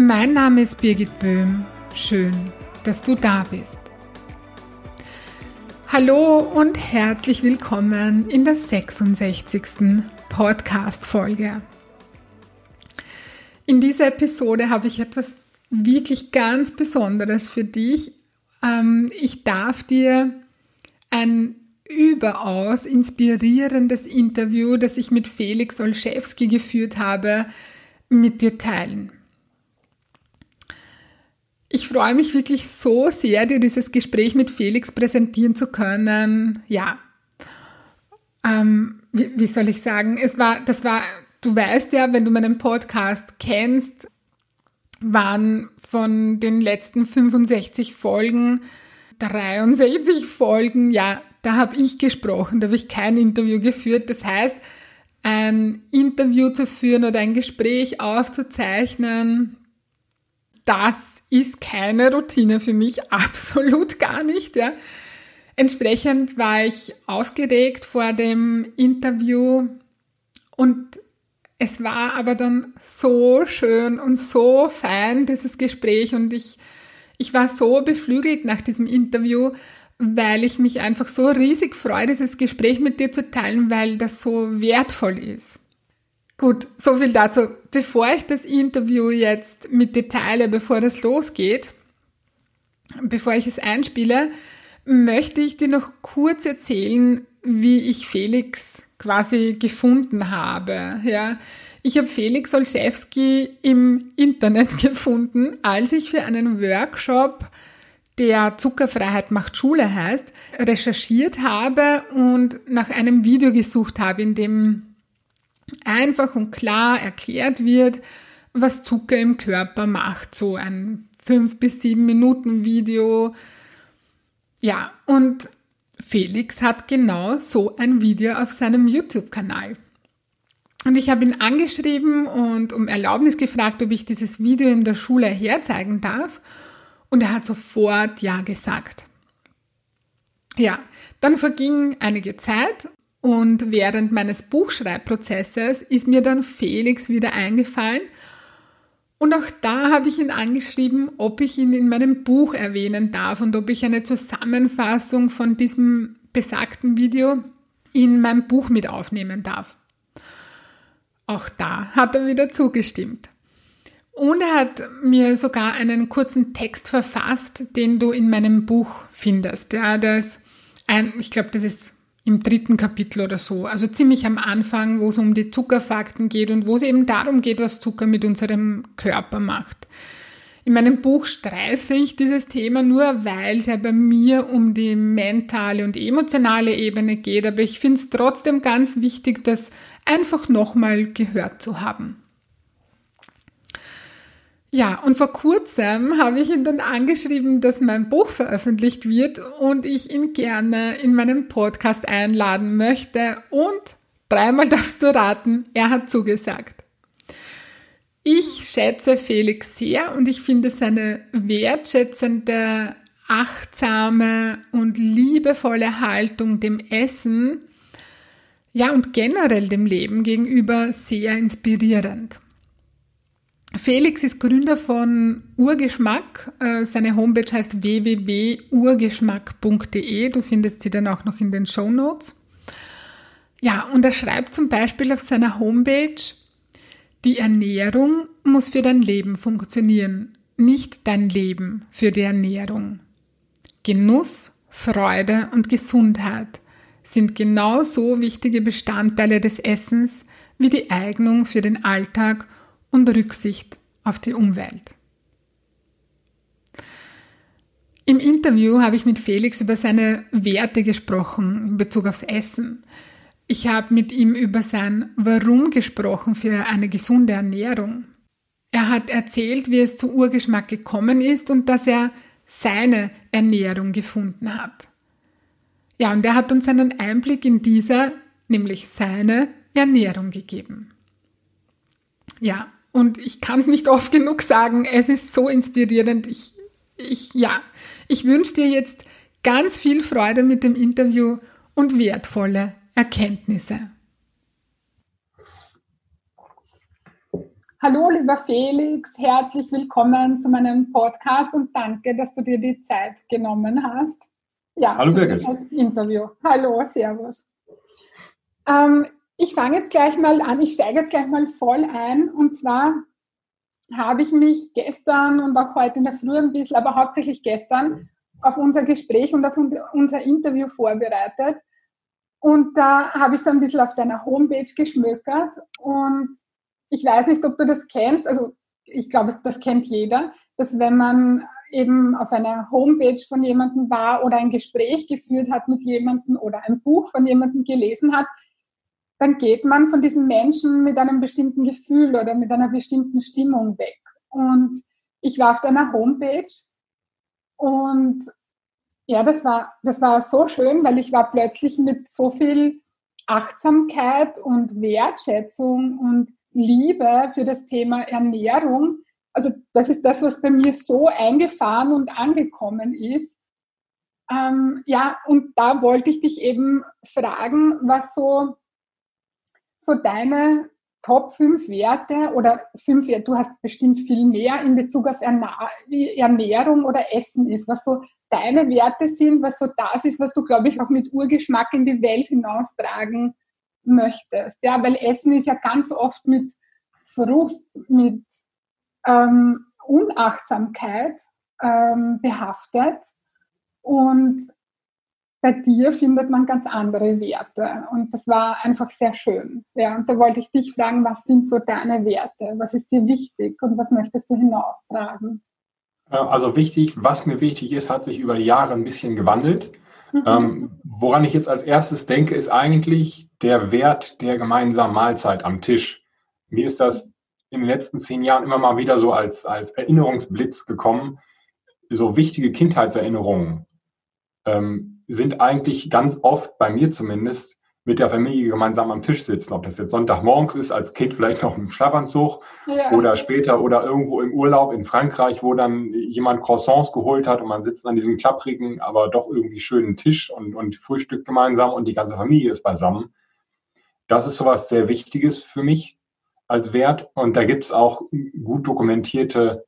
Mein Name ist Birgit Böhm. Schön, dass du da bist. Hallo und herzlich willkommen in der 66. Podcast-Folge. In dieser Episode habe ich etwas wirklich ganz Besonderes für dich. Ähm, ich darf dir ein überaus inspirierendes Interview, das ich mit Felix Olszewski geführt habe, mit dir teilen. Ich freue mich wirklich so sehr, dir dieses Gespräch mit Felix präsentieren zu können. Ja, ähm, wie, wie soll ich sagen? Es war, das war, du weißt ja, wenn du meinen Podcast kennst, waren von den letzten 65 Folgen 63 Folgen, ja, da habe ich gesprochen, da habe ich kein Interview geführt. Das heißt, ein Interview zu führen oder ein Gespräch aufzuzeichnen, das ist keine Routine für mich, absolut gar nicht. Ja. Entsprechend war ich aufgeregt vor dem Interview und es war aber dann so schön und so fein, dieses Gespräch und ich, ich war so beflügelt nach diesem Interview, weil ich mich einfach so riesig freue, dieses Gespräch mit dir zu teilen, weil das so wertvoll ist. Gut, so viel dazu. Bevor ich das Interview jetzt mit dir teile, bevor das losgeht, bevor ich es einspiele, möchte ich dir noch kurz erzählen, wie ich Felix quasi gefunden habe. Ja, ich habe Felix Olszewski im Internet gefunden, als ich für einen Workshop, der Zuckerfreiheit macht Schule heißt, recherchiert habe und nach einem Video gesucht habe, in dem einfach und klar erklärt wird, was Zucker im Körper macht. So ein fünf bis sieben Minuten Video. Ja, und Felix hat genau so ein Video auf seinem YouTube-Kanal. Und ich habe ihn angeschrieben und um Erlaubnis gefragt, ob ich dieses Video in der Schule herzeigen darf. Und er hat sofort Ja gesagt. Ja, dann verging einige Zeit und während meines Buchschreibprozesses ist mir dann Felix wieder eingefallen. Und auch da habe ich ihn angeschrieben, ob ich ihn in meinem Buch erwähnen darf und ob ich eine Zusammenfassung von diesem besagten Video in meinem Buch mit aufnehmen darf. Auch da hat er wieder zugestimmt. Und er hat mir sogar einen kurzen Text verfasst, den du in meinem Buch findest. Ja, das ein, ich glaube, das ist im dritten Kapitel oder so, also ziemlich am Anfang, wo es um die Zuckerfakten geht und wo es eben darum geht, was Zucker mit unserem Körper macht. In meinem Buch streife ich dieses Thema nur, weil es ja bei mir um die mentale und emotionale Ebene geht, aber ich finde es trotzdem ganz wichtig, das einfach nochmal gehört zu haben. Ja, und vor kurzem habe ich ihn dann angeschrieben, dass mein Buch veröffentlicht wird und ich ihn gerne in meinem Podcast einladen möchte. Und dreimal darfst du raten, er hat zugesagt. Ich schätze Felix sehr und ich finde seine wertschätzende, achtsame und liebevolle Haltung dem Essen, ja und generell dem Leben gegenüber sehr inspirierend. Felix ist Gründer von Urgeschmack. Äh, seine Homepage heißt www.urgeschmack.de. Du findest sie dann auch noch in den Show Notes. Ja, und er schreibt zum Beispiel auf seiner Homepage, die Ernährung muss für dein Leben funktionieren, nicht dein Leben für die Ernährung. Genuss, Freude und Gesundheit sind genauso wichtige Bestandteile des Essens wie die Eignung für den Alltag und Rücksicht auf die Umwelt. Im Interview habe ich mit Felix über seine Werte gesprochen in Bezug aufs Essen. Ich habe mit ihm über sein Warum gesprochen für eine gesunde Ernährung. Er hat erzählt, wie es zu Urgeschmack gekommen ist und dass er seine Ernährung gefunden hat. Ja, und er hat uns einen Einblick in diese, nämlich seine Ernährung gegeben. Ja, und ich kann es nicht oft genug sagen, es ist so inspirierend. Ich, ich, ja, ich wünsche dir jetzt ganz viel Freude mit dem Interview und wertvolle Erkenntnisse. Hallo, lieber Felix, herzlich willkommen zu meinem Podcast und danke, dass du dir die Zeit genommen hast. Ja, Hallo, Birgit. Das Interview. Hallo, Servus. Ähm, ich fange jetzt gleich mal an, ich steige jetzt gleich mal voll ein. Und zwar habe ich mich gestern und auch heute in der Früh ein bisschen, aber hauptsächlich gestern auf unser Gespräch und auf unser Interview vorbereitet. Und da habe ich so ein bisschen auf deiner Homepage geschmökert. Und ich weiß nicht, ob du das kennst, also ich glaube, das kennt jeder, dass wenn man eben auf einer Homepage von jemandem war oder ein Gespräch geführt hat mit jemandem oder ein Buch von jemandem gelesen hat, dann geht man von diesen Menschen mit einem bestimmten Gefühl oder mit einer bestimmten Stimmung weg. Und ich war auf deiner Homepage und ja, das war, das war so schön, weil ich war plötzlich mit so viel Achtsamkeit und Wertschätzung und Liebe für das Thema Ernährung. Also das ist das, was bei mir so eingefahren und angekommen ist. Ähm, ja, und da wollte ich dich eben fragen, was so, so deine Top 5 Werte oder fünf Werte, du hast bestimmt viel mehr in Bezug auf Ernährung oder Essen ist, was so deine Werte sind, was so das ist, was du, glaube ich, auch mit Urgeschmack in die Welt hinaustragen möchtest. Ja, weil Essen ist ja ganz oft mit Frust, mit ähm, Unachtsamkeit ähm, behaftet. Und bei dir findet man ganz andere Werte. Und das war einfach sehr schön. Ja, und da wollte ich dich fragen, was sind so deine Werte? Was ist dir wichtig und was möchtest du hinaustragen? Also wichtig, was mir wichtig ist, hat sich über die Jahre ein bisschen gewandelt. Mhm. Ähm, woran ich jetzt als erstes denke, ist eigentlich der Wert der gemeinsamen Mahlzeit am Tisch. Mir ist das in den letzten zehn Jahren immer mal wieder so als, als Erinnerungsblitz gekommen. So wichtige Kindheitserinnerungen ähm, sind eigentlich ganz oft, bei mir zumindest, mit der Familie gemeinsam am Tisch sitzen. Ob das jetzt Sonntagmorgens ist, als Kind vielleicht noch im Schlafanzug ja. oder später oder irgendwo im Urlaub in Frankreich, wo dann jemand Croissants geholt hat und man sitzt an diesem klapprigen, aber doch irgendwie schönen Tisch und, und frühstückt gemeinsam und die ganze Familie ist beisammen. Das ist sowas sehr Wichtiges für mich als Wert und da gibt es auch gut dokumentierte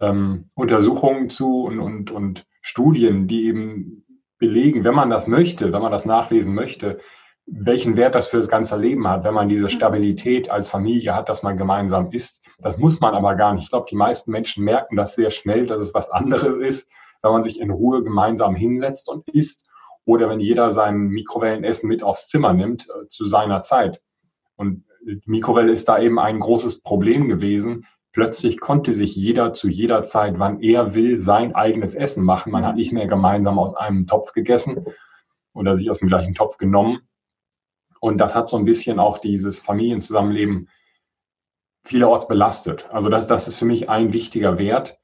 ähm, Untersuchungen zu und, und, und Studien, die eben belegen, wenn man das möchte, wenn man das nachlesen möchte, welchen Wert das für das ganze Leben hat, wenn man diese Stabilität als Familie hat, dass man gemeinsam isst. Das muss man aber gar nicht. Ich glaube, die meisten Menschen merken das sehr schnell, dass es was anderes ist, wenn man sich in Ruhe gemeinsam hinsetzt und isst oder wenn jeder sein Mikrowellenessen mit aufs Zimmer nimmt äh, zu seiner Zeit. Und die Mikrowelle ist da eben ein großes Problem gewesen. Plötzlich konnte sich jeder zu jeder Zeit, wann er will, sein eigenes Essen machen. Man hat nicht mehr gemeinsam aus einem Topf gegessen oder sich aus dem gleichen Topf genommen, und das hat so ein bisschen auch dieses Familienzusammenleben vielerorts belastet. Also das, das ist für mich ein wichtiger Wert.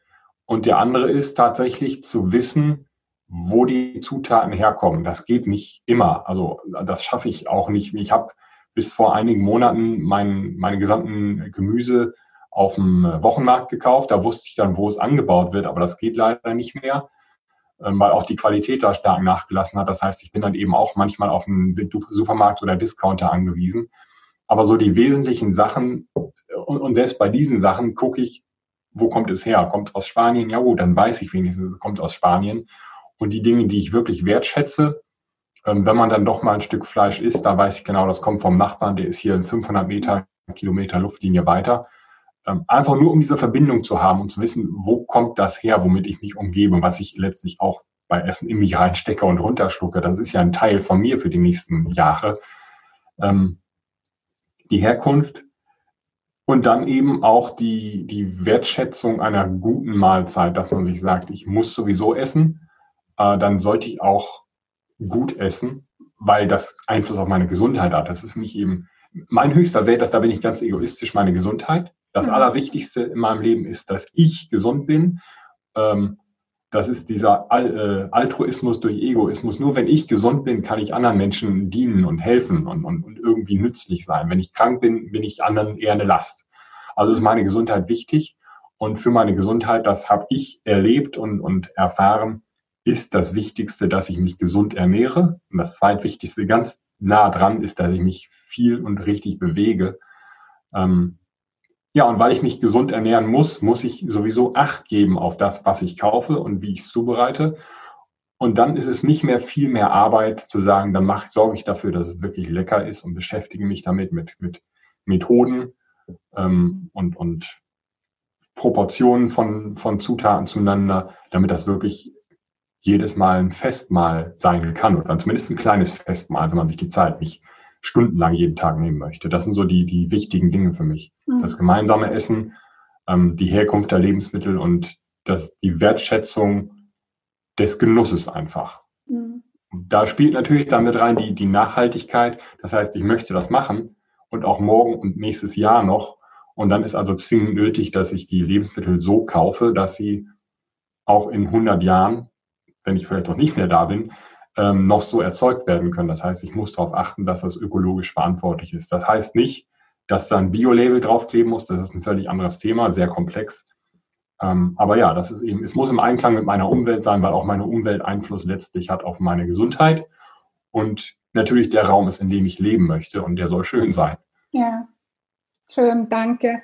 Und der andere ist tatsächlich zu wissen, wo die Zutaten herkommen. Das geht nicht immer. Also das schaffe ich auch nicht. Ich habe bis vor einigen Monaten mein, meine gesamten Gemüse auf dem Wochenmarkt gekauft. Da wusste ich dann, wo es angebaut wird, aber das geht leider nicht mehr. Ähm, weil auch die Qualität da stark nachgelassen hat. Das heißt, ich bin dann eben auch manchmal auf einen Supermarkt oder Discounter angewiesen. Aber so die wesentlichen Sachen und, und selbst bei diesen Sachen gucke ich, wo kommt es her? Kommt es aus Spanien? Ja gut, dann weiß ich wenigstens, es kommt aus Spanien. Und die Dinge, die ich wirklich wertschätze, ähm, wenn man dann doch mal ein Stück Fleisch isst, da weiß ich genau, das kommt vom Nachbarn, der ist hier in 500 Meter, Kilometer Luftlinie weiter. Ähm, einfach nur um diese Verbindung zu haben und zu wissen, wo kommt das her, womit ich mich umgebe, was ich letztlich auch bei Essen in mich reinstecke und runterschlucke. Das ist ja ein Teil von mir für die nächsten Jahre. Ähm, die Herkunft und dann eben auch die, die Wertschätzung einer guten Mahlzeit, dass man sich sagt, ich muss sowieso essen, äh, dann sollte ich auch gut essen, weil das Einfluss auf meine Gesundheit hat. Das ist für mich eben mein höchster Wert, das, da bin ich ganz egoistisch, meine Gesundheit Das mhm. Allerwichtigste in meinem Leben ist, dass ich gesund bin. Ähm, das ist dieser äh, Altruismus durch Egoismus. Nur wenn ich gesund bin, kann ich anderen Menschen dienen und helfen und, und, und irgendwie nützlich sein. Wenn ich krank bin, bin ich anderen eher eine Last. Also ist meine Gesundheit wichtig. Und für meine Gesundheit, das habe ich erlebt und, und erfahren, ist das Wichtigste, dass ich mich gesund ernähre. Und das zweitwichtigste, ganz nah dran, ist, dass ich mich viel und richtig bewege. Ähm, ja, und weil ich mich gesund ernähren muss, muss ich sowieso Acht geben auf das, was ich kaufe und wie ich es zubereite. Und dann ist es nicht mehr viel mehr Arbeit zu sagen, dann mache, sorge ich dafür, dass es wirklich lecker ist und beschäftige mich damit mit, mit Methoden ähm, und, und Proportionen von, von Zutaten zueinander, damit das wirklich jedes Mal ein Festmahl sein kann oder zumindest ein kleines Festmahl, wenn man sich die Zeit nicht stundenlang jeden Tag nehmen möchte. Das sind so die, die wichtigen Dinge für mich. Mhm. Das gemeinsame Essen, ähm, die Herkunft der Lebensmittel und das, die Wertschätzung des Genusses einfach. Mhm. Da spielt natürlich damit rein die, die Nachhaltigkeit. Das heißt, ich möchte das machen und auch morgen und nächstes Jahr noch. Und dann ist also zwingend nötig, dass ich die Lebensmittel so kaufe, dass sie auch in 100 Jahren, wenn ich vielleicht noch nicht mehr da bin, ähm, noch so erzeugt werden können. Das heißt, ich muss darauf achten, dass das ökologisch verantwortlich ist. Das heißt nicht, dass da ein Bio-Label draufkleben muss. Das ist ein völlig anderes Thema, sehr komplex. Ähm, aber ja, das ist eben, es muss im Einklang mit meiner Umwelt sein, weil auch meine Umwelt Einfluss letztlich hat auf meine Gesundheit. Und natürlich der Raum ist, in dem ich leben möchte und der soll schön sein. Ja, schön, danke.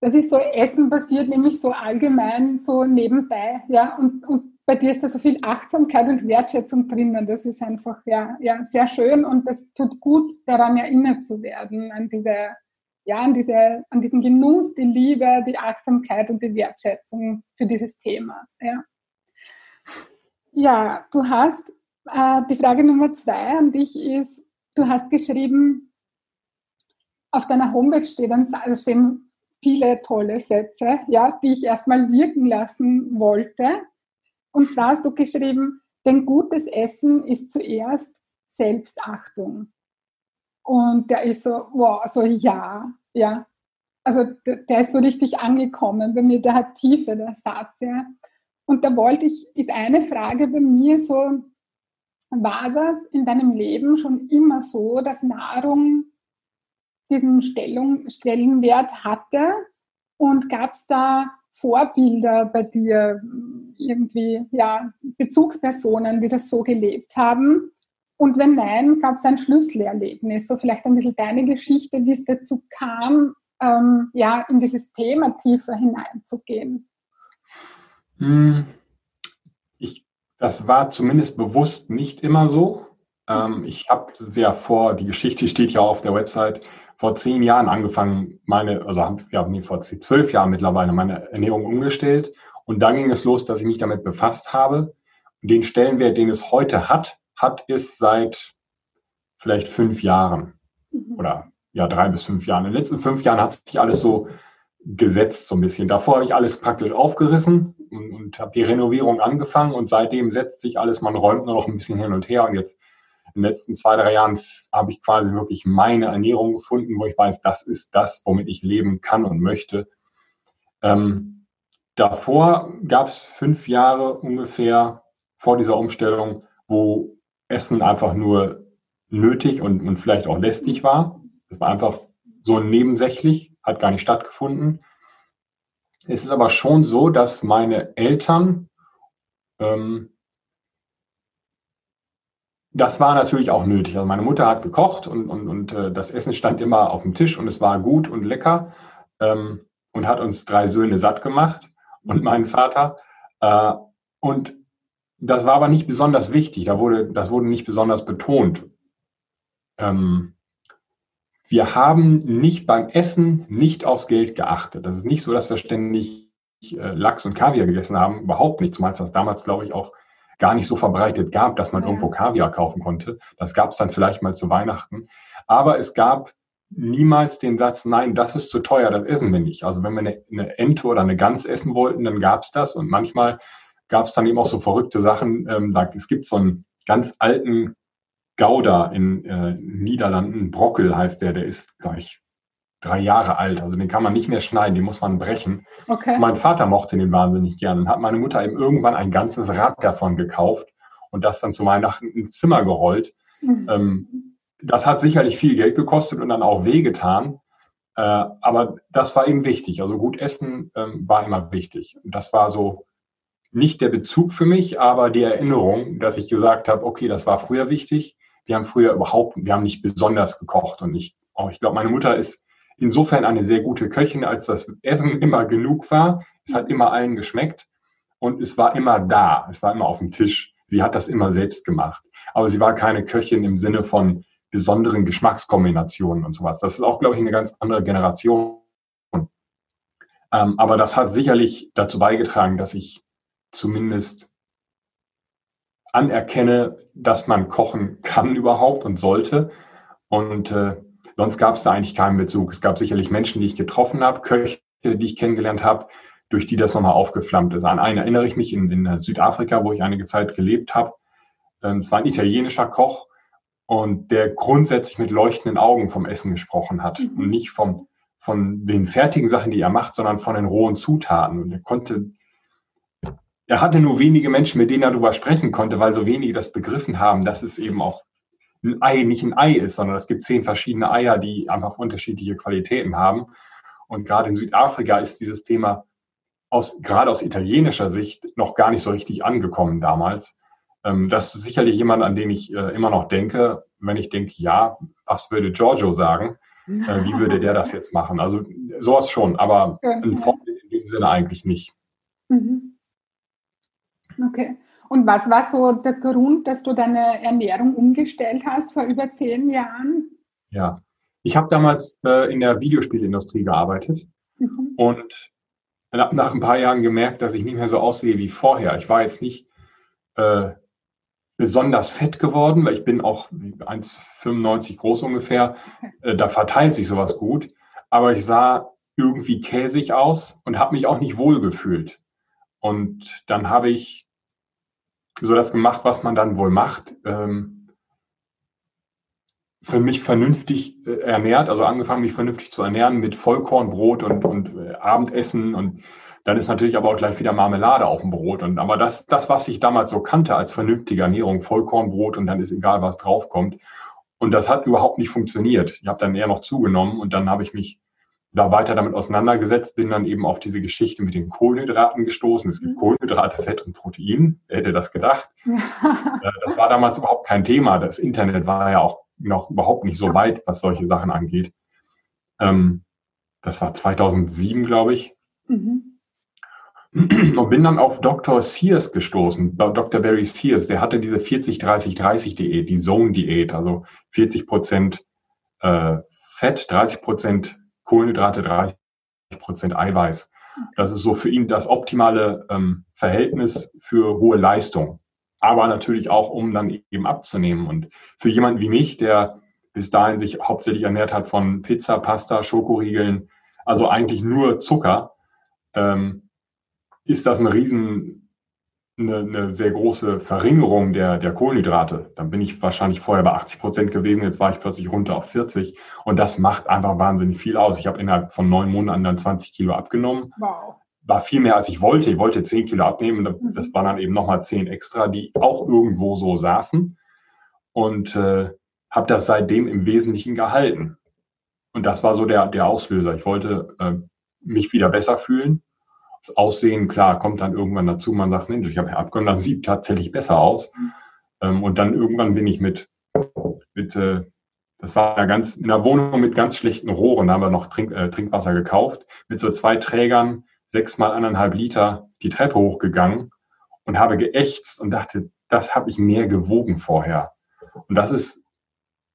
Das ist so Essen basiert, nämlich so allgemein, so nebenbei, ja, und, und bei dir ist da so viel Achtsamkeit und Wertschätzung drinnen. Das ist einfach ja, ja sehr schön und das tut gut, daran erinnert zu werden, an diese, ja, an diese, an diesen Genuss, die Liebe, die Achtsamkeit und die Wertschätzung für dieses Thema. Ja, ja du hast äh, die Frage Nummer zwei an dich ist, du hast geschrieben, auf deiner Homepage steht dann, also stehen viele tolle Sätze, ja, die ich erstmal wirken lassen wollte. Und zwar hast du geschrieben, denn gutes Essen ist zuerst Selbstachtung. Und der ist so, wow, so ja, ja. Also der, der ist so richtig angekommen bei mir, der hat Tiefe, der Satz, ja. Und da wollte ich, ist eine Frage bei mir so, war das in deinem Leben schon immer so, dass Nahrung diesen Stellung, Stellenwert hatte? Und gab es da Vorbilder bei dir, irgendwie, ja, Bezugspersonen, die das so gelebt haben? Und wenn nein, gab es ein Schlüsselerlebnis, so vielleicht ein bisschen deine Geschichte, wie es dazu kam, ähm, ja, in dieses Thema tiefer hineinzugehen? Hm, ich, das war zumindest bewusst nicht immer so. Ähm, ich habe ja vor, die Geschichte steht ja auf der Website, vor zehn Jahren angefangen, meine, also habe ja, nee, vor zwölf Jahren mittlerweile meine Ernährung umgestellt. Und dann ging es los, dass ich mich damit befasst habe. Den Stellenwert, den es heute hat, hat es seit vielleicht fünf Jahren mhm. oder ja, drei bis fünf Jahren. In den letzten fünf Jahren hat sich alles so gesetzt, so ein bisschen. Davor habe ich alles praktisch aufgerissen und, und habe die Renovierung angefangen und seitdem setzt sich alles, man räumt nur noch ein bisschen hin und her und jetzt in den letzten zwei, drei Jahren habe ich quasi wirklich meine Ernährung gefunden, wo ich weiß, das ist das, womit ich leben kann und möchte. Ähm, davor gab es fünf Jahre ungefähr vor dieser Umstellung, wo Essen einfach nur nötig und, und vielleicht auch lästig war. Es war einfach so nebensächlich, hat gar nicht stattgefunden. Es ist aber schon so, dass meine Eltern ähm, das war natürlich auch nötig. Also meine Mutter hat gekocht und, und, und äh, das Essen stand immer auf dem Tisch und es war gut und lecker ähm, und hat uns drei Söhne satt gemacht und meinen Vater. Äh, und das war aber nicht besonders wichtig. Da wurde, das wurde nicht besonders betont. Ähm, wir haben nicht beim Essen nicht aufs Geld geachtet. Das ist nicht so, dass wir ständig äh, Lachs und Kaviar gegessen haben. Überhaupt nicht. Zumal es das damals, glaube ich, auch gar nicht so verbreitet gab, dass man irgendwo Kaviar kaufen konnte. Das gab es dann vielleicht mal zu Weihnachten. Aber es gab niemals den Satz, nein, das ist zu teuer, das essen wir nicht. Also wenn wir eine, eine Ente oder eine Gans essen wollten, dann gab es das. Und manchmal gab es dann eben auch so verrückte Sachen. Ähm, da, es gibt so einen ganz alten Gouda in äh, Niederlanden, Brockel heißt der, der ist gleich drei Jahre alt. Also den kann man nicht mehr schneiden, den muss man brechen. Okay. Mein Vater mochte den wahnsinnig gerne und hat meine Mutter eben irgendwann ein ganzes Rad davon gekauft und das dann zu Weihnachten ins Zimmer gerollt. Mhm. Ähm, das hat sicherlich viel Geld gekostet und dann auch wehgetan. Äh, aber das war eben wichtig. Also gut essen ähm, war immer wichtig. Und das war so nicht der Bezug für mich, aber die Erinnerung, dass ich gesagt habe, okay, das war früher wichtig. Wir haben früher überhaupt, wir haben nicht besonders gekocht und nicht, auch ich glaube, meine Mutter ist insofern eine sehr gute Köchin, als das Essen immer genug war. Es hat immer allen geschmeckt und es war immer da. Es war immer auf dem Tisch. Sie hat das immer selbst gemacht. Aber sie war keine Köchin im Sinne von besonderen Geschmackskombinationen und sowas. Das ist auch, glaube ich, eine ganz andere Generation. Ähm, aber das hat sicherlich dazu beigetragen, dass ich zumindest anerkenne, dass man kochen kann überhaupt und sollte. Und äh, sonst gab es da eigentlich keinen Bezug. Es gab sicherlich Menschen, die ich getroffen habe, Köche, die ich kennengelernt habe, durch die das nochmal aufgeflammt ist. An einen erinnere ich mich in, in Südafrika, wo ich einige Zeit gelebt habe. Ähm, es war ein italienischer Koch und der grundsätzlich mit leuchtenden Augen vom Essen gesprochen hat mhm. und nicht vom, von den fertigen Sachen, die er macht, sondern von den rohen Zutaten. Und er konnte, er hatte nur wenige Menschen, mit denen er darüber sprechen konnte, weil so wenige das begriffen haben, dass es eben auch ein Ei nicht ein Ei ist, sondern es gibt zehn verschiedene Eier, die einfach unterschiedliche Qualitäten haben. Und gerade in Südafrika ist dieses Thema aus, gerade aus italienischer Sicht noch gar nicht so richtig angekommen damals. Ähm, das ist sicherlich jemand, an den ich äh, immer noch denke, wenn ich denke, ja, was würde Giorgio sagen? Äh, wie würde der das jetzt machen? Also sowas schon, aber in, Vorbild in dem Sinne eigentlich nicht. Mhm. Okay. Und was war so der Grund, dass du deine Ernährung umgestellt hast vor über zehn Jahren? Ja, ich habe damals äh, in der Videospielindustrie gearbeitet mhm. und nach, nach ein paar Jahren gemerkt, dass ich nicht mehr so aussehe wie vorher. Ich war jetzt nicht äh, besonders fett geworden, weil ich bin auch 1,95 groß ungefähr. Äh, da verteilt sich sowas gut. Aber ich sah irgendwie käsig aus und habe mich auch nicht wohl gefühlt. Und dann habe ich so das gemacht, was man dann wohl macht. Ähm, für mich vernünftig äh, ernährt, also angefangen, mich vernünftig zu ernähren mit Vollkornbrot und, und äh, Abendessen und dann ist natürlich aber auch gleich wieder Marmelade auf dem Brot. Und aber das, das, was ich damals so kannte als vernünftige Ernährung, Vollkornbrot und dann ist egal, was draufkommt. Und das hat überhaupt nicht funktioniert. Ich habe dann eher noch zugenommen und dann habe ich mich da weiter damit auseinandergesetzt, bin dann eben auf diese Geschichte mit den Kohlenhydraten gestoßen. Es gibt mhm. Kohlenhydrate, Fett und Protein. Wer hätte das gedacht? Äh, das war damals überhaupt kein Thema. Das Internet war ja auch noch überhaupt nicht so weit, was solche Sachen angeht. Ähm, das war 2007, glaube ich. Mhm. Und bin dann auf Dr. Sears gestoßen, Dr. Barry Sears, der hatte diese 40-30-30-Diät, die Zone-Diät, also 40 Prozent äh, Fett, 30 Prozent Kohlenhydrate, 30 Prozent Eiweiß. Das ist so für ihn das optimale ähm, Verhältnis für hohe Leistung. Aber natürlich auch, um dann eben abzunehmen. Und für jemanden wie mich, der bis dahin sich hauptsächlich ernährt hat von Pizza, Pasta, Schokoriegeln, also eigentlich nur Zucker, ähm, ist das eine riesen, eine, eine, sehr große Verringerung der, der Kohlenhydrate. Dann bin ich wahrscheinlich vorher bei 80 Prozent gewesen, jetzt war ich plötzlich runter auf 40 und das macht einfach wahnsinnig viel aus. Ich habe innerhalb von neun Monaten dann 20 Kilo abgenommen. Wow. War viel mehr, als ich wollte. Ich wollte 10 Kilo abnehmen. Mhm. Das waren dann eben nochmal 10 extra, die auch irgendwo so saßen. Und äh, habe das seitdem im Wesentlichen gehalten. Und das war so der, der Auslöser. Ich wollte äh, mich wieder besser fühlen das Aussehen, klar, kommt dann irgendwann dazu. Man sagt, Mensch, ich habe abgenommen, das sieht tatsächlich besser aus. Ähm, und dann irgendwann bin ich mit, mit äh, das war ganz in einer Wohnung mit ganz schlechten Rohren, da haben wir noch Trink, äh, Trinkwasser gekauft, mit so zwei Trägern, sechs mal anderthalb Liter die Treppe hochgegangen und habe geächtzt und dachte, das habe ich mehr gewogen vorher. Und das ist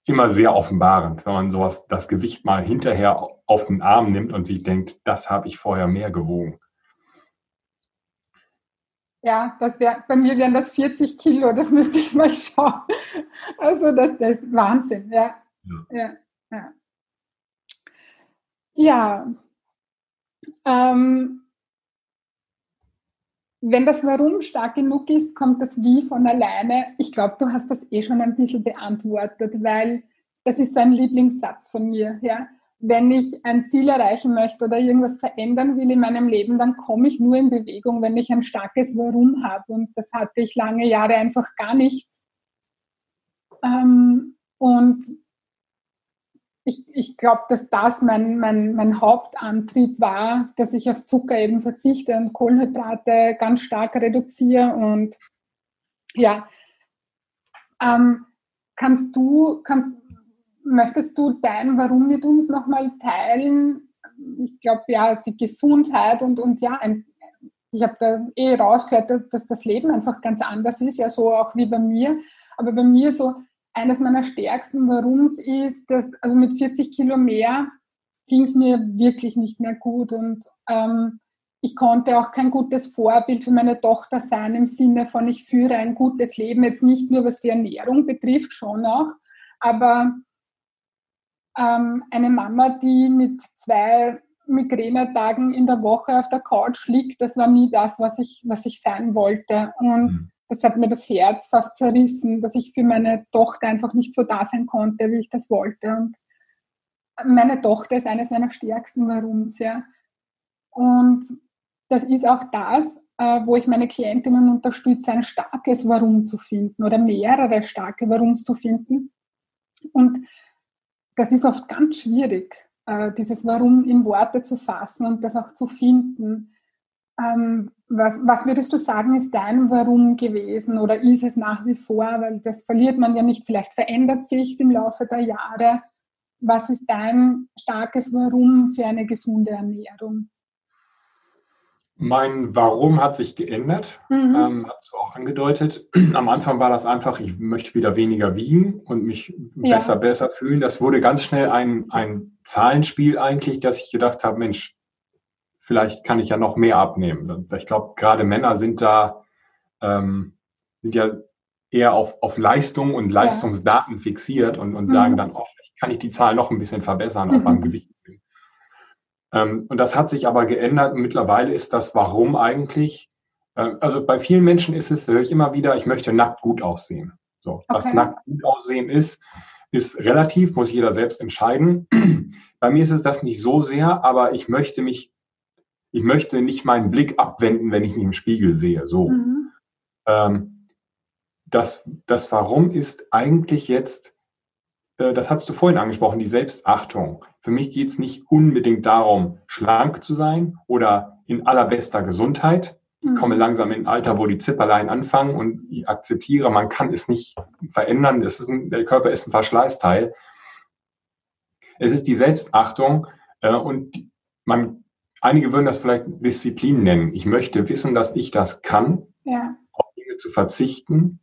immer sehr offenbarend, wenn man sowas, das Gewicht mal hinterher auf den Arm nimmt und sich denkt, das habe ich vorher mehr gewogen. Ja, das wäre, bei mir wären das 40 Kilo, das müsste ich mal schauen. Also das, das ist Wahnsinn, ja. Ja, ja. ja. Ähm, wenn das Warum stark genug ist, kommt das Wie von alleine. Ich glaube, du hast das eh schon ein bisschen beantwortet, weil das ist so ein Lieblingssatz von mir. Ja? Wenn ich ein Ziel erreichen möchte oder irgendwas verändern will in meinem Leben, dann komme ich nur in Bewegung, wenn ich ein starkes Warum habe. Und das hatte ich lange Jahre einfach gar nicht. Ähm, und ich, ich glaube, dass das mein, mein, mein Hauptantrieb war, dass ich auf Zucker eben verzichte und Kohlenhydrate ganz stark reduziere. Und ja, ähm, kannst du, kannst, möchtest du dein Warum mit uns nochmal teilen? Ich glaube, ja, die Gesundheit und, und ja, ein, ich habe da eh rausgehört, dass das Leben einfach ganz anders ist, ja, so auch wie bei mir. Aber bei mir so eines meiner stärksten Warums ist, dass, also mit 40 Kilo mehr ging es mir wirklich nicht mehr gut und ähm, ich konnte auch kein gutes Vorbild für meine Tochter sein im Sinne von, ich führe ein gutes Leben, jetzt nicht nur was die Ernährung betrifft, schon auch, aber ähm, eine Mama, die mit zwei Migränetagen in der Woche auf der Couch liegt, das war nie das, was ich, was ich sein wollte. Und mhm das hat mir das Herz fast zerrissen, dass ich für meine Tochter einfach nicht so da sein konnte, wie ich das wollte. Und meine Tochter ist eines meiner stärksten Warums, ja. Und das ist auch das, äh, wo ich meine Klientinnen unterstütze, ein starkes Warum zu finden oder mehrere starke Warums zu finden. Und das ist oft ganz schwierig, äh, dieses Warum in Worte zu fassen und das auch zu finden. Ähm, was, was würdest du sagen, ist dein Warum gewesen oder ist es nach wie vor? Weil das verliert man ja nicht. Vielleicht verändert sich es im Laufe der Jahre. Was ist dein starkes Warum für eine gesunde Ernährung? Mein Warum hat sich geändert, mhm. ähm, hast du auch angedeutet. Am Anfang war das einfach, ich möchte wieder weniger wiegen und mich ja. besser, besser fühlen. Das wurde ganz schnell ein, ein Zahlenspiel eigentlich, dass ich gedacht habe, Mensch, vielleicht kann ich ja noch mehr abnehmen. Ich glaube, gerade Männer sind da, ähm, sind ja eher auf, auf Leistung und Leistungsdaten ja. fixiert und, und mhm. sagen dann, oh, vielleicht kann ich die Zahl noch ein bisschen verbessern, auch mhm. beim Gewicht. Ähm, und das hat sich aber geändert. Mittlerweile ist das Warum eigentlich, äh, also bei vielen Menschen ist es, höre ich immer wieder, ich möchte nackt gut aussehen. So, okay. was nackt gut aussehen ist, ist relativ, muss jeder selbst entscheiden. Bei mir ist es das nicht so sehr, aber ich möchte mich ich möchte nicht meinen Blick abwenden, wenn ich mich im Spiegel sehe. So. Mhm. Ähm, das, das Warum ist eigentlich jetzt, das hast du vorhin angesprochen, die Selbstachtung. Für mich geht es nicht unbedingt darum, schlank zu sein oder in allerbester Gesundheit. Ich mhm. komme langsam in ein Alter, wo die Zipperlein anfangen und ich akzeptiere, man kann es nicht verändern. Das ist ein, der Körper ist ein Verschleißteil. Es ist die Selbstachtung äh, und man Einige würden das vielleicht Disziplin nennen. Ich möchte wissen, dass ich das kann, ja. auf Dinge zu verzichten.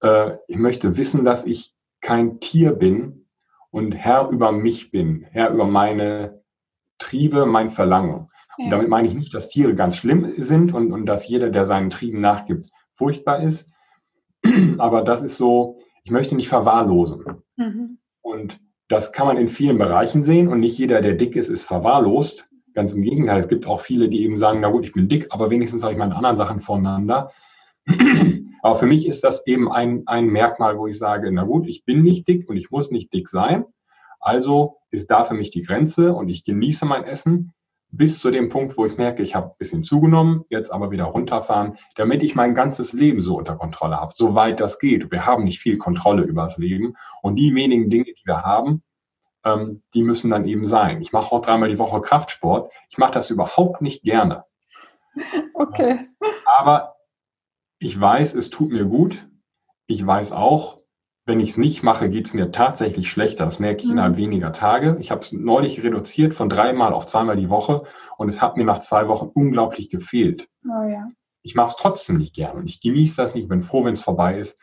Äh, ich möchte wissen, dass ich kein Tier bin und Herr über mich bin, Herr über meine Triebe, mein Verlangen. Ja. Und damit meine ich nicht, dass Tiere ganz schlimm sind und, und dass jeder, der seinen Trieben nachgibt, furchtbar ist. Aber das ist so, ich möchte nicht verwahrlosen. Mhm. Und das kann man in vielen Bereichen sehen und nicht jeder, der dick ist, ist verwahrlost. Ganz im Gegenteil, es gibt auch viele, die eben sagen, na gut, ich bin dick, aber wenigstens habe ich meine anderen Sachen voneinander. aber für mich ist das eben ein, ein Merkmal, wo ich sage, na gut, ich bin nicht dick und ich muss nicht dick sein. Also ist da für mich die Grenze und ich genieße mein Essen bis zu dem Punkt, wo ich merke, ich habe ein bisschen zugenommen, jetzt aber wieder runterfahren, damit ich mein ganzes Leben so unter Kontrolle habe, soweit das geht. Wir haben nicht viel Kontrolle über das Leben und die wenigen Dinge, die wir haben, ähm, die müssen dann eben sein. Ich mache auch dreimal die Woche Kraftsport. Ich mache das überhaupt nicht gerne. Okay. Aber ich weiß, es tut mir gut. Ich weiß auch, wenn ich es nicht mache, geht es mir tatsächlich schlechter. Das merke ich mhm. innerhalb weniger Tage. Ich habe es neulich reduziert von dreimal auf zweimal die Woche und es hat mir nach zwei Wochen unglaublich gefehlt. Oh ja. Ich mache es trotzdem nicht gerne und ich genieße das nicht, bin froh, wenn es vorbei ist.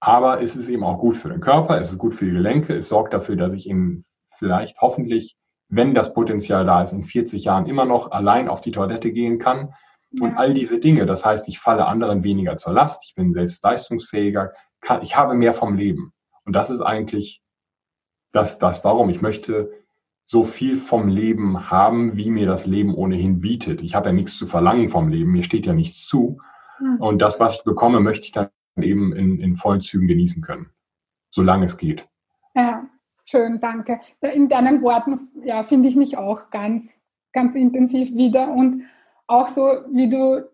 Aber es ist eben auch gut für den Körper, es ist gut für die Gelenke, es sorgt dafür, dass ich eben vielleicht hoffentlich, wenn das Potenzial da ist, in 40 Jahren immer noch allein auf die Toilette gehen kann. Und all diese Dinge, das heißt, ich falle anderen weniger zur Last, ich bin selbst leistungsfähiger, kann, ich habe mehr vom Leben. Und das ist eigentlich das, das, warum ich möchte so viel vom Leben haben, wie mir das Leben ohnehin bietet. Ich habe ja nichts zu verlangen vom Leben, mir steht ja nichts zu. Hm. Und das, was ich bekomme, möchte ich dann eben in, in vollen Zügen genießen können, solange es geht. Ja, schön, danke. In deinen Worten ja, finde ich mich auch ganz, ganz intensiv wieder und auch so, wie du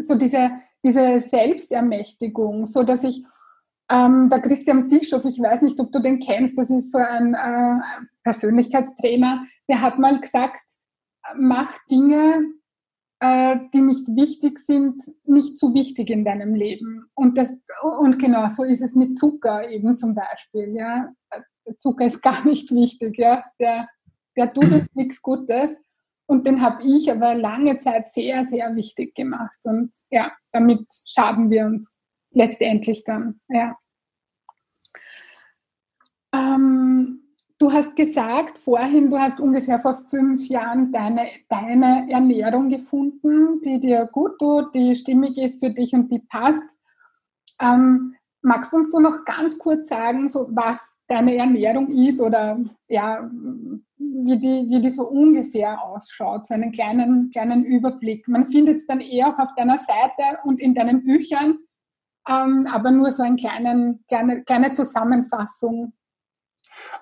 so diese, diese Selbstermächtigung, so dass ich ähm, der Christian Bischof, ich weiß nicht, ob du den kennst, das ist so ein äh, Persönlichkeitstrainer, der hat mal gesagt, mach Dinge, äh, die nicht wichtig sind, nicht zu wichtig in deinem Leben. Und, das, und genau so ist es mit Zucker eben zum Beispiel. Ja. Zucker ist gar nicht wichtig, ja. der, der tut uns nichts Gutes. Und den habe ich aber lange Zeit sehr, sehr wichtig gemacht. Und ja, damit schaden wir uns letztendlich dann. Ja. Ähm, du hast gesagt vorhin, du hast ungefähr vor fünf Jahren deine, deine Ernährung gefunden, die dir gut tut, die stimmig ist für dich und die passt. Ähm, magst du uns du noch ganz kurz sagen, so was deine Ernährung ist oder ja, wie die, wie die so ungefähr ausschaut, so einen kleinen, kleinen Überblick. Man findet es dann eher auch auf deiner Seite und in deinen Büchern, ähm, aber nur so eine kleine, kleine, kleine Zusammenfassung.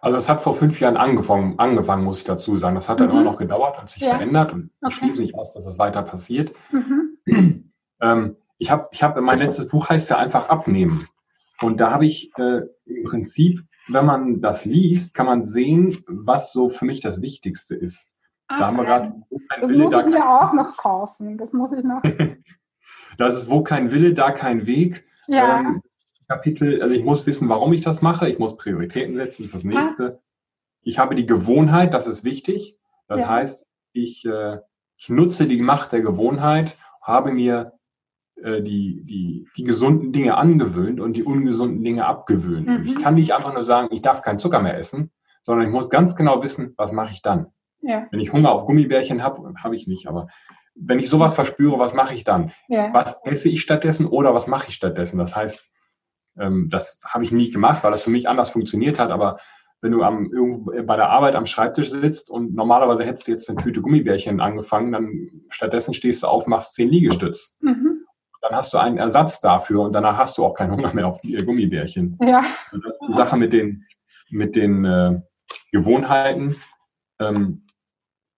Also es hat vor fünf Jahren angefangen, angefangen, muss ich dazu sagen. Das hat dann mhm. immer noch gedauert und sich ja. verändert und okay. ich schließe nicht aus, dass es weiter passiert. Mhm. Ähm, ich habe, ich hab, mein letztes Buch heißt ja einfach Abnehmen. Und da habe ich äh, im Prinzip, wenn man das liest, kann man sehen, was so für mich das Wichtigste ist. Ach, da haben wir gerade, das Wille, muss ich mir auch noch kaufen. Das muss ich noch. das ist wo kein Wille, da kein Weg. Ja. Ähm, Kapitel, also ich muss wissen, warum ich das mache. Ich muss Prioritäten setzen, das ist das nächste. Ich habe die Gewohnheit, das ist wichtig. Das ja. heißt, ich, äh, ich nutze die Macht der Gewohnheit, habe mir die, die, die gesunden Dinge angewöhnt und die ungesunden Dinge abgewöhnt. Mhm. Ich kann nicht einfach nur sagen, ich darf keinen Zucker mehr essen, sondern ich muss ganz genau wissen, was mache ich dann. Ja. Wenn ich Hunger auf Gummibärchen habe, habe ich nicht, aber wenn ich sowas verspüre, was mache ich dann? Ja. Was esse ich stattdessen oder was mache ich stattdessen? Das heißt, ähm, das habe ich nie gemacht, weil das für mich anders funktioniert hat. Aber wenn du am, irgendwo bei der Arbeit am Schreibtisch sitzt und normalerweise hättest du jetzt eine Tüte Gummibärchen angefangen, dann stattdessen stehst du auf, machst zehn Liegestütz. Mhm. Dann hast du einen Ersatz dafür und danach hast du auch keinen Hunger mehr auf die Gummibärchen. Ja. Und das ist die Sache mit den, mit den äh, Gewohnheiten. Ähm,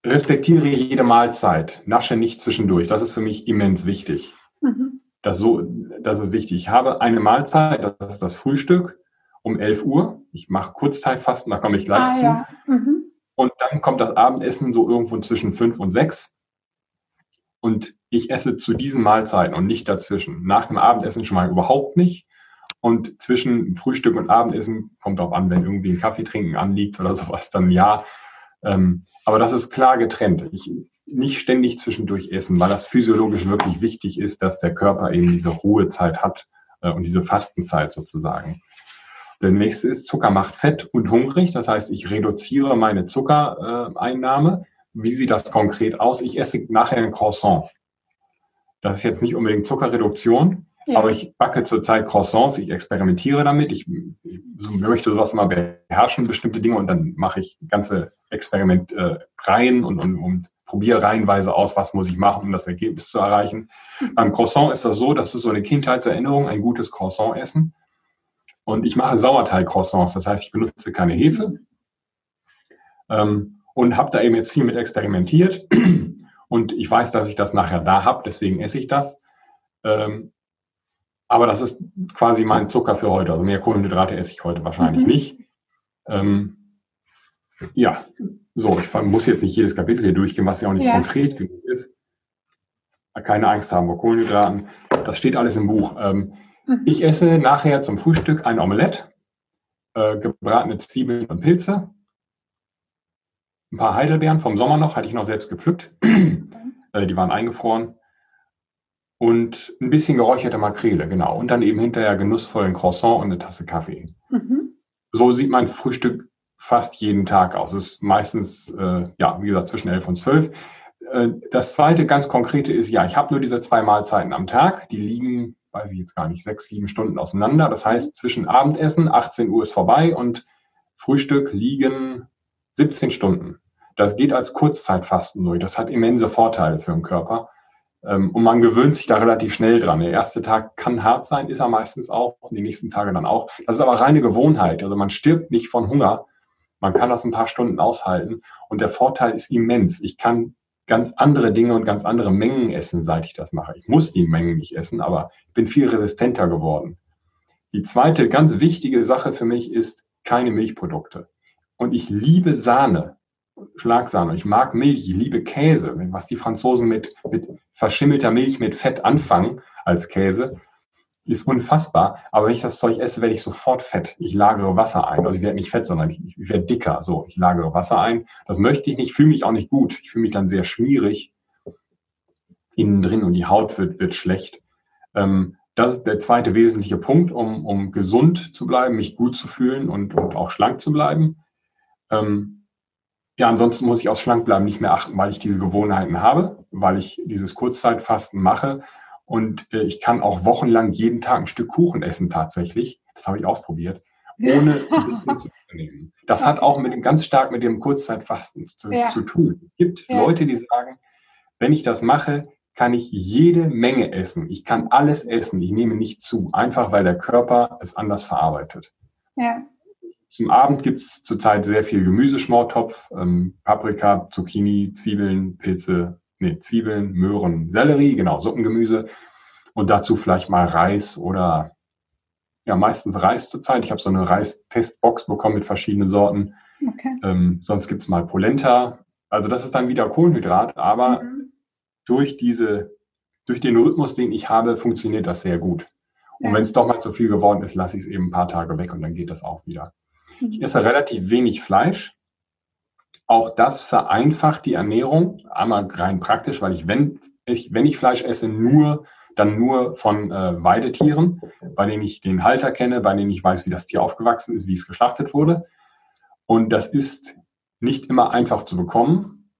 respektiere jede Mahlzeit, nasche nicht zwischendurch. Das ist für mich immens wichtig. Mhm. Das, so, das ist wichtig. Ich habe eine Mahlzeit, das ist das Frühstück um 11 Uhr. Ich mache Kurzzeitfasten, da komme ich gleich ah, zu. Ja. Mhm. Und dann kommt das Abendessen so irgendwo zwischen 5 und 6. Und ich esse zu diesen Mahlzeiten und nicht dazwischen. Nach dem Abendessen schon mal überhaupt nicht. Und zwischen Frühstück und Abendessen kommt auch an, wenn irgendwie ein Kaffee trinken anliegt oder sowas, dann ja. Ähm, aber das ist klar getrennt. Ich, nicht ständig zwischendurch essen, weil das physiologisch wirklich wichtig ist, dass der Körper eben diese Ruhezeit hat äh, und diese Fastenzeit sozusagen. Der nächste ist, Zucker macht fett und hungrig. Das heißt, ich reduziere meine Zuckereinnahme. Wie sieht das konkret aus? Ich esse nachher ein Croissant. Das ist jetzt nicht unbedingt Zuckerreduktion, ja. aber ich backe zurzeit Croissants, ich experimentiere damit, ich, ich möchte sowas immer beherrschen, bestimmte Dinge, und dann mache ich ganze Experimentreihen äh, und, und, und probiere reihenweise aus, was muss ich machen, um das Ergebnis zu erreichen. Mhm. Beim Croissant ist das so, das ist so eine Kindheitserinnerung, ein gutes Croissant essen. Und ich mache Sauerteig-Croissants, das heißt, ich benutze keine Hefe ähm, und habe da eben jetzt viel mit experimentiert. Und ich weiß, dass ich das nachher da habe, deswegen esse ich das. Ähm, aber das ist quasi mein Zucker für heute. Also mehr Kohlenhydrate esse ich heute wahrscheinlich mhm. nicht. Ähm, ja, so, ich muss jetzt nicht jedes Kapitel hier durchgehen, was ja auch nicht ja. konkret genug ist. Keine Angst haben vor Kohlenhydraten. Das steht alles im Buch. Ähm, mhm. Ich esse nachher zum Frühstück ein Omelett, äh, gebratene Zwiebeln und Pilze, ein paar Heidelbeeren vom Sommer noch, hatte ich noch selbst gepflückt. Mhm. äh, die waren eingefroren. Und ein bisschen geräucherte Makrele, genau. Und dann eben hinterher genussvollen Croissant und eine Tasse Kaffee. Mhm. So sieht mein Frühstück fast jeden Tag aus. Es ist meistens, äh, ja, wie gesagt, zwischen 11 und 12. Äh, das zweite ganz konkrete ist, ja, ich habe nur diese zwei Mahlzeiten am Tag. Die liegen, weiß ich jetzt gar nicht, sechs, sieben Stunden auseinander. Das heißt, zwischen Abendessen, 18 Uhr ist vorbei und Frühstück liegen 17 Stunden. Das geht als Kurzzeitfasten durch. Das hat immense Vorteile für den Körper. Ähm, und man gewöhnt sich da relativ schnell dran. Der erste Tag kann hart sein, ist er meistens auch, und die nächsten Tage dann auch. Das ist aber reine Gewohnheit. Also man stirbt nicht von Hunger, Man kann das ein paar Stunden aushalten und der Vorteil ist immens. Ich kann ganz andere Dinge und ganz andere Mengen essen, seit ich das mache. Ich muss die Mengen nicht essen, aber ich bin viel resistenter geworden. Die zweite ganz wichtige Sache für mich ist keine Milchprodukte. Und ich liebe Sahne, Schlagsahne. Ich mag Milch, ich liebe Käse. Was die Franzosen mit, mit verschimmelter Milch mit Fett anfangen als Käse, ist unfassbar. Aber wenn ich das Zeug esse, werde ich sofort fett. Ich lagere Wasser ein. Also ich werde nicht fett, sondern ich, ich werde dicker. So, ich lagere Wasser ein. Das möchte ich nicht, fühle mich auch nicht gut. Ich fühle mich dann sehr schmierig innen drin und die Haut wird, wird schlecht. Ähm, das ist der zweite wesentliche Punkt, um, um gesund zu bleiben, mich gut zu fühlen und, und auch schlank zu bleiben. Ähm, ja, ansonsten muss ich aufs Schlankbleiben nicht mehr achten, weil ich diese Gewohnheiten habe, weil ich dieses Kurzzeitfasten mache und äh, ich kann auch wochenlang jeden Tag ein Stück Kuchen essen tatsächlich. Das habe ich ausprobiert, ohne zu nehmen. Das hat auch mit dem, ganz stark mit dem Kurzzeitfasten zu, ja. zu tun. Es gibt ja. Leute, die sagen, wenn ich das mache, kann ich jede Menge essen. Ich kann alles essen. Ich nehme nicht zu, einfach weil der Körper es anders verarbeitet. Ja. Zum Abend gibt es zurzeit sehr viel Gemüseschmortopf, ähm, Paprika, Zucchini, Zwiebeln, Pilze, nee, Zwiebeln, Möhren, Sellerie, genau, Suppengemüse. Und dazu vielleicht mal Reis oder ja, meistens Reis zurzeit. Ich habe so eine Reistestbox bekommen mit verschiedenen Sorten. Okay. Ähm, sonst gibt es mal Polenta. Also das ist dann wieder Kohlenhydrat, aber mhm. durch diese, durch den Rhythmus, den ich habe, funktioniert das sehr gut. Und wenn es doch mal zu viel geworden ist, lasse ich es eben ein paar Tage weg und dann geht das auch wieder. Mhm. Ich esse relativ wenig Fleisch. Auch das vereinfacht die Ernährung, einmal rein praktisch, weil ich, wenn ich, wenn ich Fleisch esse, nur dann nur von äh, Weidetieren, bei denen ich den Halter kenne, bei denen ich weiß, wie das Tier aufgewachsen ist, wie es geschlachtet wurde. Und das ist nicht immer einfach zu bekommen.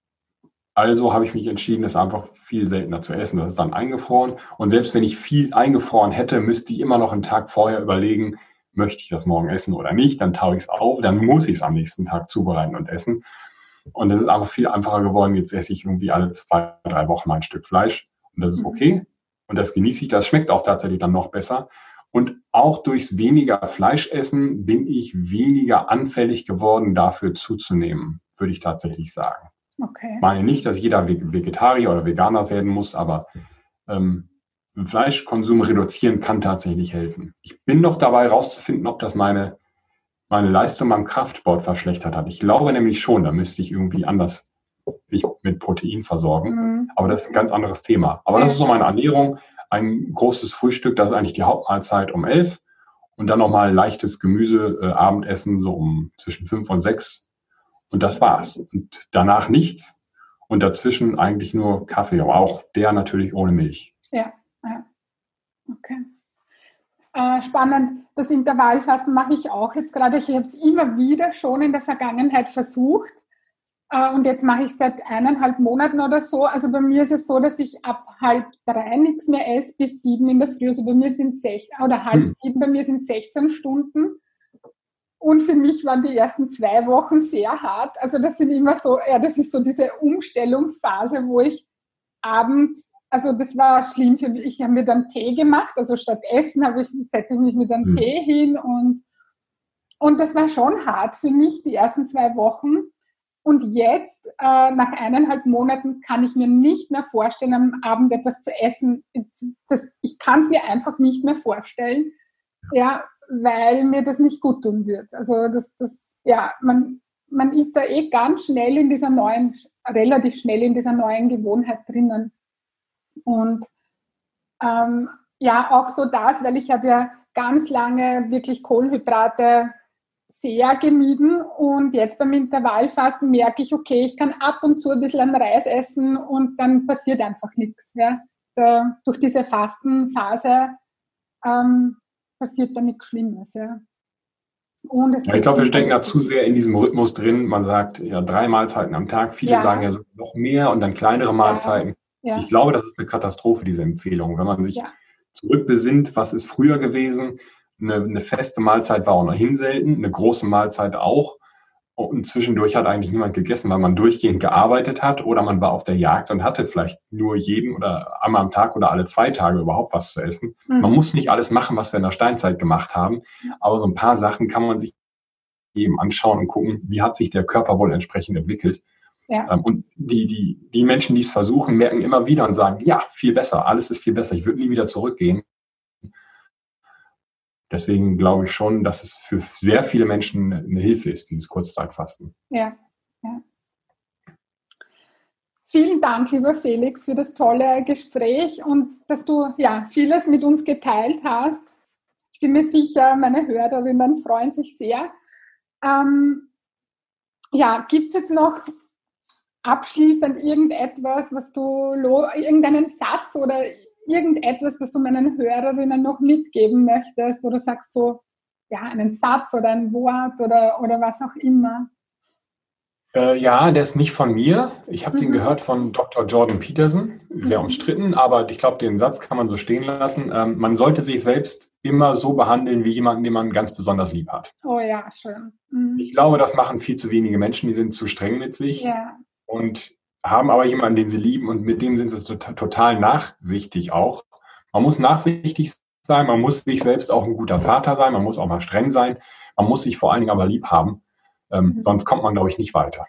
Also habe ich mich entschieden, es einfach viel seltener zu essen. Das ist dann eingefroren. Und selbst wenn ich viel eingefroren hätte, müsste ich immer noch einen Tag vorher überlegen, möchte ich das morgen essen oder nicht. Dann taue ich es auf, dann muss ich es am nächsten Tag zubereiten und essen. Und es ist einfach viel einfacher geworden. Jetzt esse ich irgendwie alle zwei, drei Wochen mal ein Stück Fleisch. Und das ist mhm. okay. Und das genieße ich. Das schmeckt auch tatsächlich dann noch besser. Und auch durchs weniger Fleischessen bin ich weniger anfällig geworden, dafür zuzunehmen, würde ich tatsächlich sagen. Okay. Ich meine nicht, dass jeder Vegetarier oder Veganer werden muss, aber ähm, Fleischkonsum reduzieren kann tatsächlich helfen. Ich bin noch dabei herauszufinden, ob das meine meine Leistung beim Kraftsport verschlechtert hat. Ich glaube nämlich schon, da müsste ich irgendwie anders mich mit Protein versorgen. Mhm. Aber das ist ein ganz anderes Thema. Aber das ist so meine Ernährung. Ein großes Frühstück, das ist eigentlich die Hauptmahlzeit um elf. Und dann nochmal leichtes Gemüse, äh, Abendessen so um zwischen fünf und sechs. Und das war's. Und danach nichts. Und dazwischen eigentlich nur Kaffee, aber auch der natürlich ohne Milch. Ja, ja. Okay. Äh, spannend. Das Intervallfasten mache ich auch jetzt gerade. Ich habe es immer wieder schon in der Vergangenheit versucht. Äh, und jetzt mache ich es seit eineinhalb Monaten oder so. Also bei mir ist es so, dass ich ab halb drei nichts mehr esse bis sieben in der Früh. Also bei mir sind sech oder halb hm. sieben, bei mir sind 16 Stunden. Und für mich waren die ersten zwei Wochen sehr hart. Also das sind immer so, ja, das ist so diese Umstellungsphase, wo ich abends also das war schlimm für mich. Ich habe mir dann Tee gemacht, also statt Essen habe ich, setze ich mich mit einem mhm. Tee hin und, und das war schon hart für mich, die ersten zwei Wochen. Und jetzt, äh, nach eineinhalb Monaten, kann ich mir nicht mehr vorstellen, am Abend etwas zu essen. Das, ich kann es mir einfach nicht mehr vorstellen, ja, weil mir das nicht gut tun wird. Also das, das, ja, man, man ist da eh ganz schnell in dieser neuen, relativ schnell in dieser neuen Gewohnheit drinnen. Und ähm, ja, auch so das, weil ich habe ja ganz lange wirklich Kohlenhydrate sehr gemieden und jetzt beim Intervallfasten merke ich, okay, ich kann ab und zu ein bisschen an Reis essen und dann passiert einfach nichts. Ja. Da, durch diese Fastenphase ähm, passiert da nichts Schlimmes. Ja. Ja, ich glaube, wir stecken da zu sehr in diesem Rhythmus drin. Man sagt ja drei Mahlzeiten am Tag. Viele ja. sagen ja noch mehr und dann kleinere Mahlzeiten. Ja. Ich glaube, das ist eine Katastrophe, diese Empfehlung. Wenn man sich ja. zurückbesinnt, was ist früher gewesen? Eine, eine feste Mahlzeit war auch noch hinselten, eine große Mahlzeit auch. Und zwischendurch hat eigentlich niemand gegessen, weil man durchgehend gearbeitet hat oder man war auf der Jagd und hatte vielleicht nur jeden oder einmal am Tag oder alle zwei Tage überhaupt was zu essen. Mhm. Man muss nicht alles machen, was wir in der Steinzeit gemacht haben, aber so ein paar Sachen kann man sich eben anschauen und gucken, wie hat sich der Körper wohl entsprechend entwickelt. Ja. Ähm, und die, die, die Menschen, die es versuchen, merken immer wieder und sagen, ja, viel besser, alles ist viel besser, ich würde nie wieder zurückgehen. Deswegen glaube ich schon, dass es für sehr viele Menschen eine Hilfe ist, dieses Kurzzeitfasten. Ja, ja. Vielen Dank, lieber Felix, für das tolle Gespräch und dass du ja vieles mit uns geteilt hast. Ich bin mir sicher, meine Hörerinnen freuen sich sehr. Ähm, ja, gibt es jetzt noch abschließend irgendetwas, was du, irgendeinen Satz oder irgendetwas, das du meinen Hörerinnen noch mitgeben möchtest, wo du sagst so, ja, einen Satz oder ein Wort oder, oder was auch immer? Äh, ja, der ist nicht von mir. Ich habe mhm. den gehört von Dr. Jordan Peterson, sehr mhm. umstritten, aber ich glaube, den Satz kann man so stehen lassen. Ähm, man sollte sich selbst immer so behandeln wie jemanden, den man ganz besonders lieb hat. Oh ja, schön. Mhm. Ich glaube, das machen viel zu wenige Menschen, die sind zu streng mit sich. Ja. Und haben aber jemanden, den sie lieben und mit dem sind sie total, total nachsichtig auch. Man muss nachsichtig sein, man muss sich selbst auch ein guter Vater sein, man muss auch mal streng sein, man muss sich vor allen Dingen aber lieb haben, ähm, mhm. sonst kommt man, glaube ich, nicht weiter.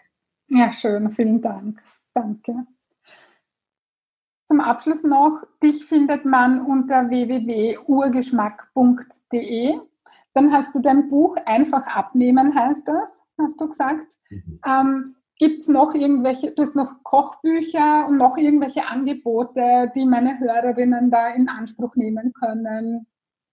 Ja, schön, vielen Dank. Danke. Zum Abschluss noch, dich findet man unter www.urgeschmack.de. Dann hast du dein Buch Einfach abnehmen, heißt das, hast du gesagt. Mhm. Ähm, Gibt es noch irgendwelche, du hast noch Kochbücher und noch irgendwelche Angebote, die meine Hörerinnen da in Anspruch nehmen können?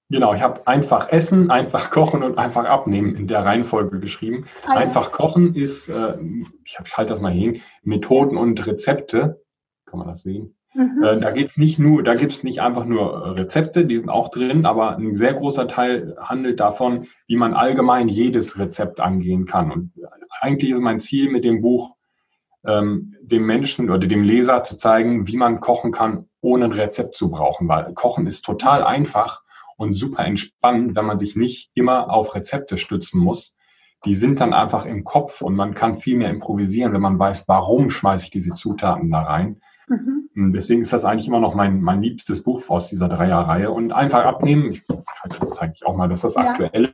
Genau, ich habe einfach essen, einfach kochen und einfach abnehmen in der Reihenfolge geschrieben. Ja. Einfach kochen ist, äh, ich, ich halte das mal hin, Methoden und Rezepte. Kann man das sehen? Mhm. Äh, da geht's nicht nur, da gibt's nicht einfach nur Rezepte, die sind auch drin, aber ein sehr großer Teil handelt davon, wie man allgemein jedes Rezept angehen kann. Und eigentlich ist mein Ziel mit dem Buch, ähm, dem Menschen oder dem Leser zu zeigen, wie man kochen kann, ohne ein Rezept zu brauchen, weil Kochen ist total einfach und super entspannend, wenn man sich nicht immer auf Rezepte stützen muss. Die sind dann einfach im Kopf und man kann viel mehr improvisieren, wenn man weiß, warum schmeiße ich diese Zutaten da rein. Mhm. Deswegen ist das eigentlich immer noch mein, mein liebstes Buch aus dieser Dreierreihe. Und einfach abnehmen, ich, das zeige ich auch mal, das ist das ja. aktuelle.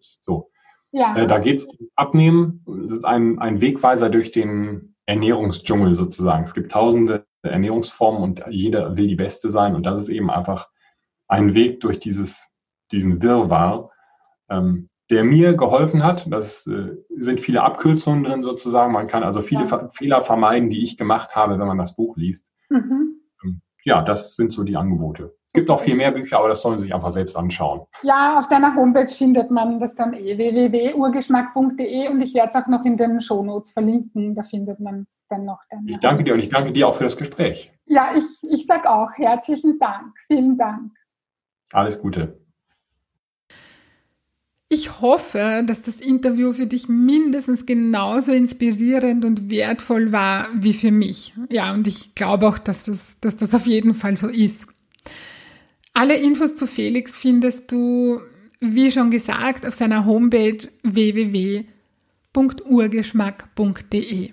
So, ja. Äh, da geht es um Abnehmen. Es ist ein, ein Wegweiser durch den Ernährungsdschungel sozusagen. Es gibt tausende Ernährungsformen und jeder will die beste sein. Und das ist eben einfach ein Weg durch dieses, diesen Wirrwarr, ähm, der mir geholfen hat. Das äh, sind viele Abkürzungen drin sozusagen. Man kann also viele ja. Fehler vermeiden, die ich gemacht habe, wenn man das Buch liest. Mhm ja, das sind so die Angebote. Es gibt noch viel mehr Bücher, aber das sollen Sie sich einfach selbst anschauen. Ja, auf deiner Homepage findet man das dann eh, www.urgeschmack.de und ich werde es auch noch in den Shownotes verlinken, da findet man dann noch. Deine ich danke dir und ich danke dir auch für das Gespräch. Ja, ich, ich sage auch herzlichen Dank. Vielen Dank. Alles Gute. Ich hoffe, dass das Interview für dich mindestens genauso inspirierend und wertvoll war wie für mich. Ja, und ich glaube auch, dass das, dass das auf jeden Fall so ist. Alle Infos zu Felix findest du, wie schon gesagt, auf seiner Homepage www.urgeschmack.de.